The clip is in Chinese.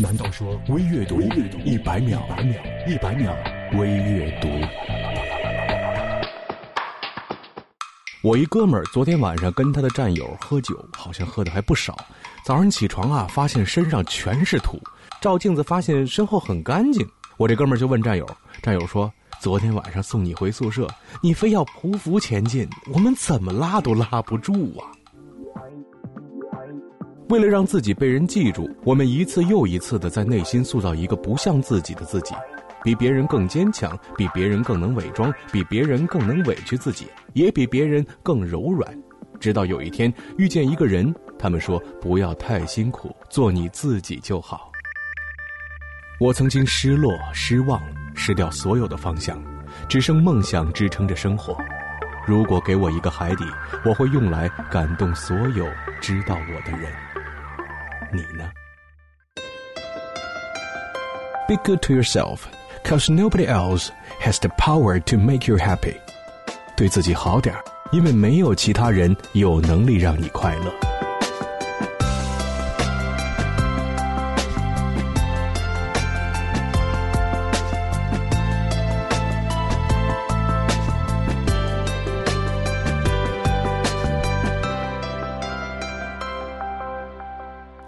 难道说微阅读一百秒，一百秒微阅读？我一哥们儿昨天晚上跟他的战友喝酒，好像喝的还不少。早上起床啊，发现身上全是土，照镜子发现身后很干净。我这哥们儿就问战友，战友说：“昨天晚上送你回宿舍，你非要匍匐前进，我们怎么拉都拉不住啊！”为了让自己被人记住，我们一次又一次的在内心塑造一个不像自己的自己，比别人更坚强，比别人更能伪装，比别人更能委屈自己，也比别人更柔软。直到有一天遇见一个人，他们说：“不要太辛苦，做你自己就好。”我曾经失落、失望，失掉所有的方向，只剩梦想支撑着生活。如果给我一个海底，我会用来感动所有知道我的人。你呢？Be good to yourself, cause nobody else has the power to make you happy。对自己好点因为没有其他人有能力让你快乐。